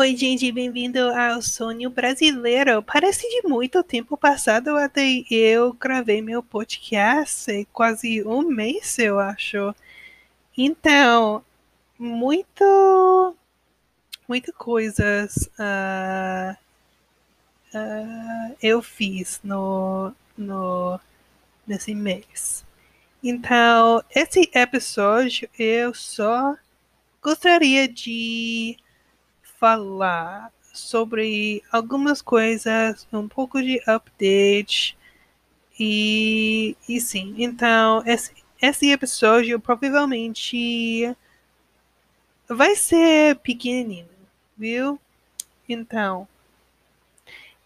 Oi, gente, bem-vindo ao Sonho Brasileiro. Parece de muito tempo passado até eu gravei meu podcast, é quase um mês, eu acho. Então, muito, muitas coisas uh, uh, eu fiz no, no nesse mês. Então, esse episódio eu só gostaria de falar sobre algumas coisas, um pouco de update. E, e sim, então esse, esse episódio provavelmente vai ser pequenininho, viu? Então,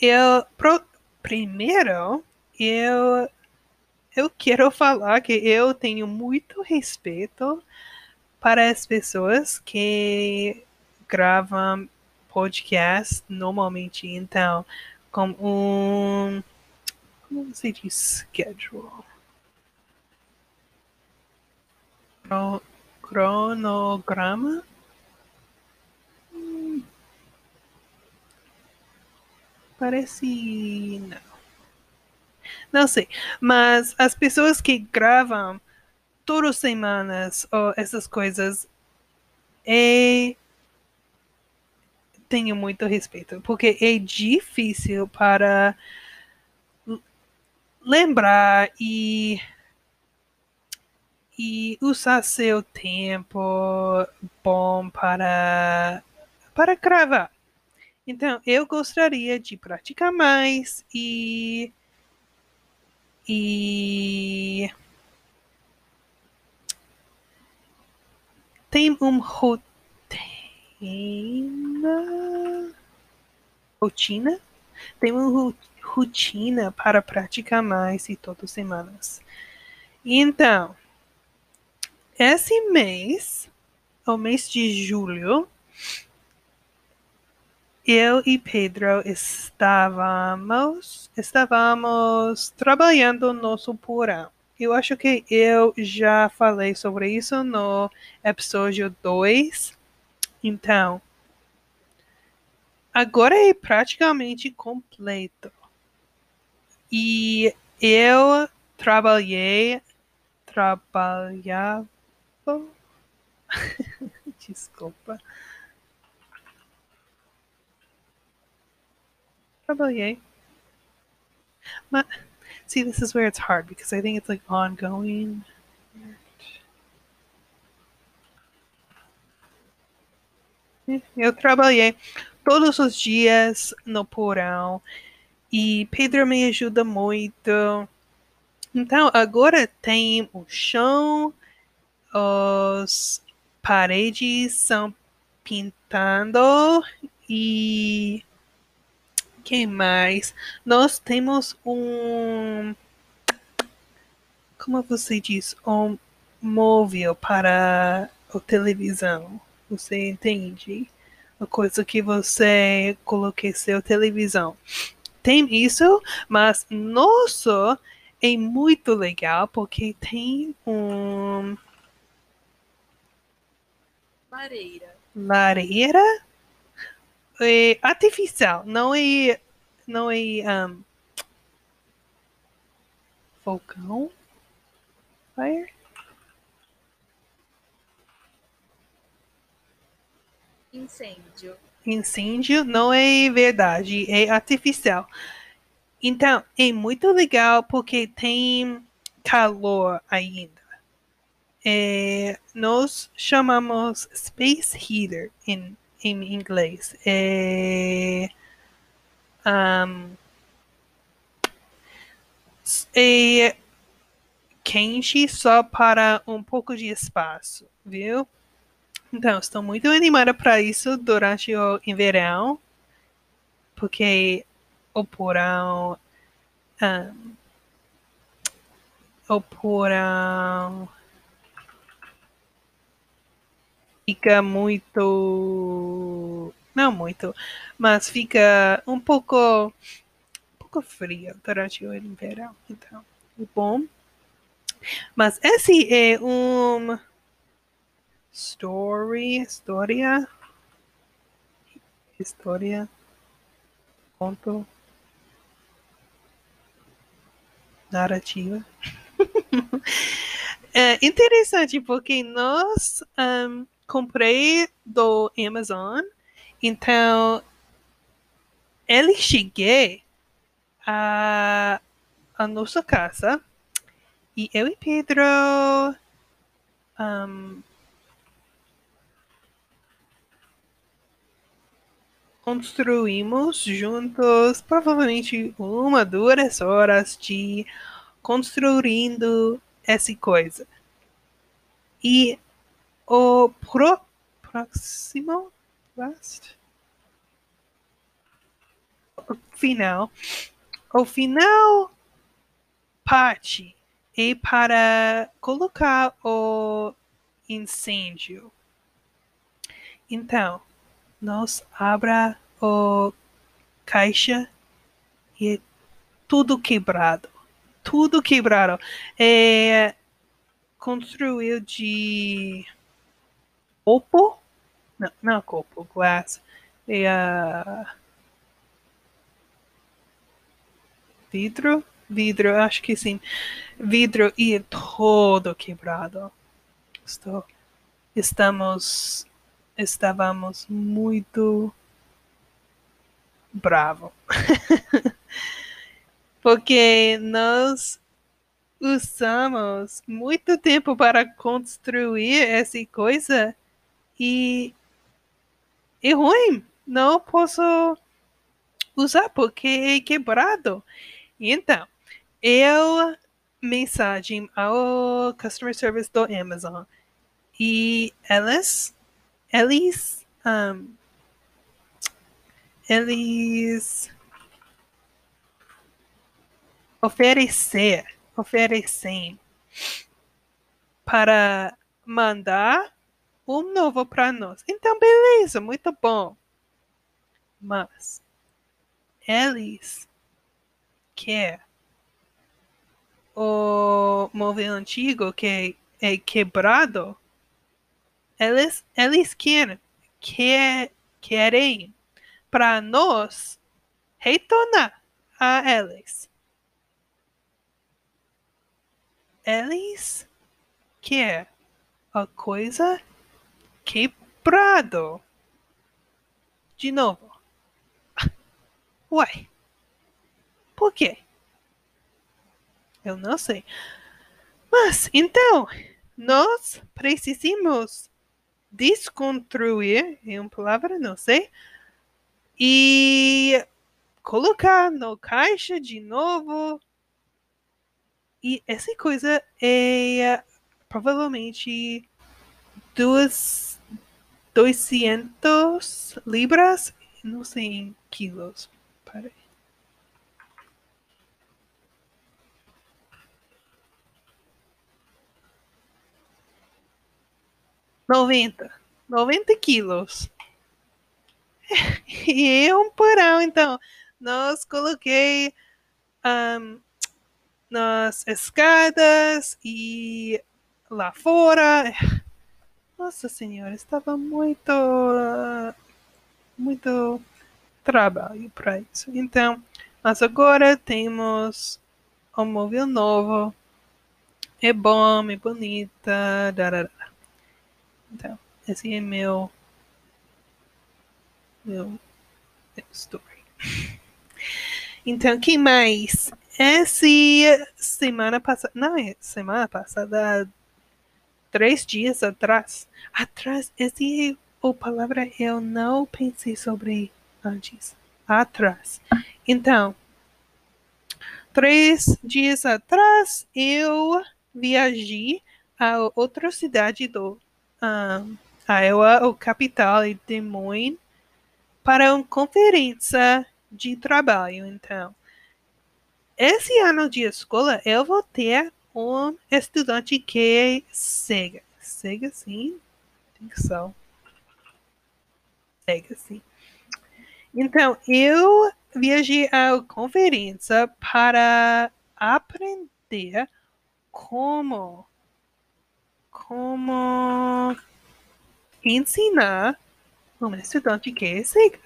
eu pro, primeiro eu eu quero falar que eu tenho muito respeito para as pessoas que gravam podcast normalmente, então, com um. Como se diz schedule? cronograma? Hum, parece. Não. Não sei. Mas as pessoas que gravam todas as semanas ou essas coisas é tenho muito respeito, porque é difícil para lembrar e e usar seu tempo bom para para gravar. Então, eu gostaria de praticar mais e e tem um roteiro rotina. Rotina? Uma rotina para praticar mais e todas as semanas. Então, esse mês, o mês de julho, eu e Pedro estávamos, estávamos trabalhando no nosso porão. Eu acho que eu já falei sobre isso no episódio 2 então, agora é praticamente completo. E eu trabalhei, trabalhava, desculpa, trabalhei. But see, this is where it's hard because I think it's like ongoing. Eu trabalhei todos os dias no porão e Pedro me ajuda muito. Então agora tem o chão, as paredes são pintando e que mais? Nós temos um como você diz, um móvel para a televisão. Você entende? Uma coisa que você coloque seu televisão. Tem isso, mas nosso é muito legal porque tem um lareira. Lareira é artificial, não é não é um. Fire. Incêndio. Incêndio não é verdade, é artificial. Então, é muito legal porque tem calor ainda. É, nós chamamos space heater em, em inglês. É, um, é quente só para um pouco de espaço, viu? Então, estou muito animada para isso durante o verão, porque o porão. Um, o porão fica muito. Não muito, mas fica um pouco. Um pouco frio durante o verão. Então, é bom. Mas esse é um story, história. história, conto, narrativa. é interessante porque nós um, comprei do Amazon, então ele cheguei a, a nossa casa e eu e Pedro um, construímos juntos provavelmente uma, duas horas de construindo essa coisa. E o pro, próximo last, final, o final parte é para colocar o incêndio. Então, nós abra o caixa e é tudo quebrado. Tudo quebrado. É construiu de copo? Não, não é copo, glass. É uh, vidro? Vidro, acho que sim. Vidro e é todo quebrado. Estou, estamos estávamos muito bravo. Porque nós usamos muito tempo para construir essa coisa e é ruim. Não posso usar porque é quebrado. Então, eu mensagem ao customer service do Amazon e elas eles um, eles oferecer oferecem para mandar um novo para nós. Então, beleza, muito bom. Mas eles quer o móvel antigo que é quebrado eles, eles querem, quer, querem para nós retornar a eles. Eles querem a coisa quebrado. De novo. Uai. Por quê? Eu não sei. Mas, então, nós precisamos desconstruir, é uma palavra, não sei, e colocar no caixa de novo. E essa coisa é provavelmente duas, 200 libras, não sei em quilos. Peraí. Noventa, noventa quilos. E é um porão, então. Nós coloquei um, nas escadas e lá fora. Nossa Senhora, estava muito, muito trabalho para isso. Então, mas agora temos um móvel novo. É bom, é bonita. Darará. Então, esse é meu. Meu. Story. Então, quem mais? Essa semana passada. Não, é semana passada. Três dias atrás. Atrás. Esse é a palavra eu não pensei sobre antes. Atrás. Então, três dias atrás eu viajei a outra cidade do um, Iowa, o capital de Des Moines, para uma conferência de trabalho. Então, esse ano de escola eu vou ter um estudante que é cega. Cega, sim. Tem que ser. Cega, sim. Então, eu viajei à conferência para aprender como como ensinar um estudante que é cega.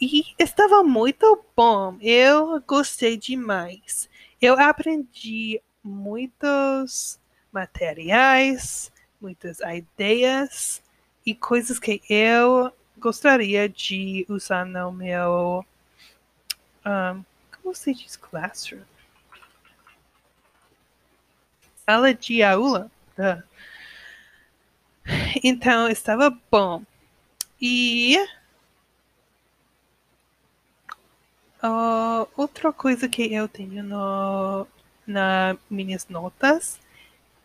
E estava muito bom. Eu gostei demais. Eu aprendi muitos materiais, muitas ideias e coisas que eu gostaria de usar no meu. Um, como se diz classroom? Sala de aula. Uh. Então estava bom. E uh, outra coisa que eu tenho no, nas minhas notas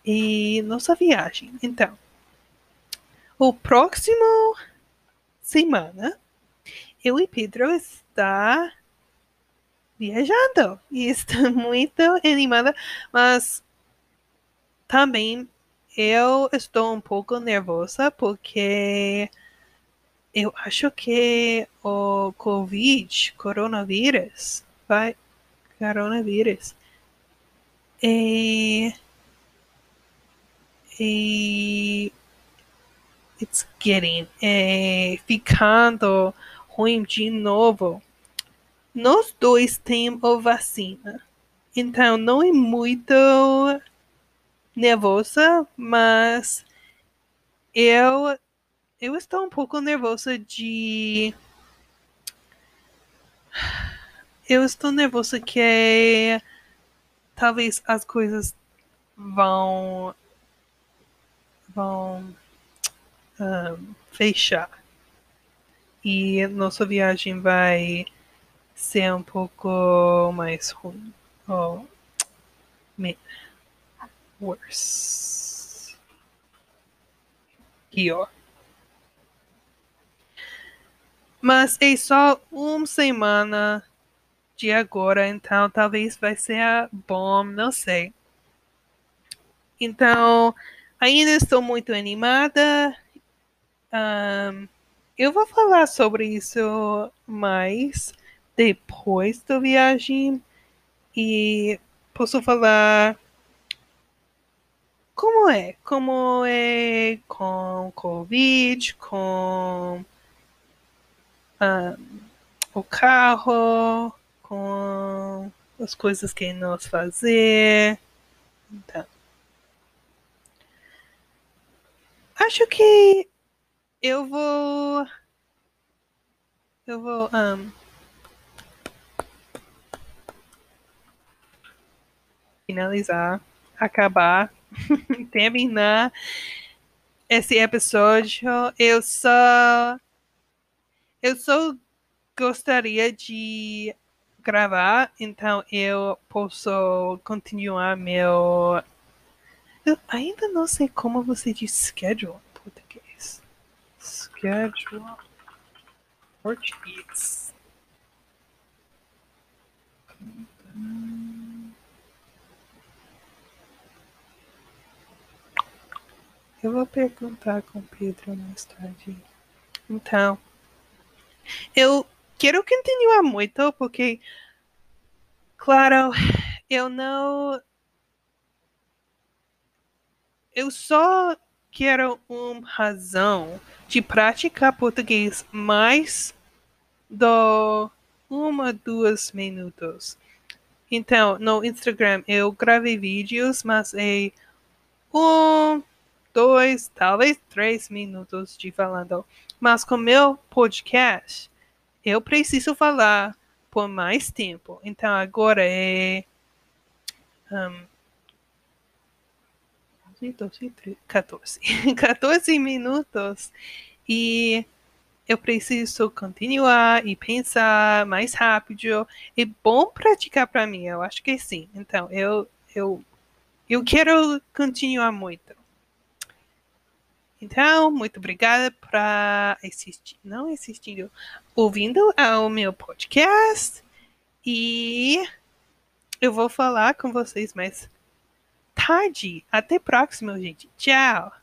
e nossa viagem. Então, o próximo semana eu e Pedro está viajando e está muito animada, mas também eu estou um pouco nervosa porque eu acho que o Covid, coronavírus, vai, coronavírus, e, e it's getting, é, ficando ruim de novo. Nós dois temos vacina, então não é muito nervosa, mas eu eu estou um pouco nervosa de. Eu estou nervosa que talvez as coisas vão vão um, fechar e nossa viagem vai ser um pouco mais ruim ou worse pior mas é só uma semana de agora, então talvez vai ser bom, não sei. Então, ainda estou muito animada. Um, eu vou falar sobre isso mais depois da viagem e posso falar é, como é com Covid, com o carro, com as coisas que nós fazer. Então, acho que eu vou. Eu vou. Um, finalizar, acabar, terminar esse episódio. Eu só eu só gostaria de gravar, então eu posso continuar meu. Eu ainda não sei como você diz schedule em português. Schedule. Português. Eu vou perguntar com o Pedro mais tarde. Então. Eu quero continuar muito porque, claro, eu não. Eu só quero uma razão de praticar português mais do uma, duas minutos. Então, no Instagram eu gravei vídeos, mas é um, dois, talvez três minutos de falando. Mas com meu podcast, eu preciso falar por mais tempo. Então agora é. Um, 12, 14. 14 minutos. E eu preciso continuar e pensar mais rápido. É bom praticar para mim, eu acho que sim. Então, eu, eu, eu quero continuar muito. Então, muito obrigada para assistir, não assistindo, ouvindo ao meu podcast. E eu vou falar com vocês mais tarde. Até próximo, gente. Tchau!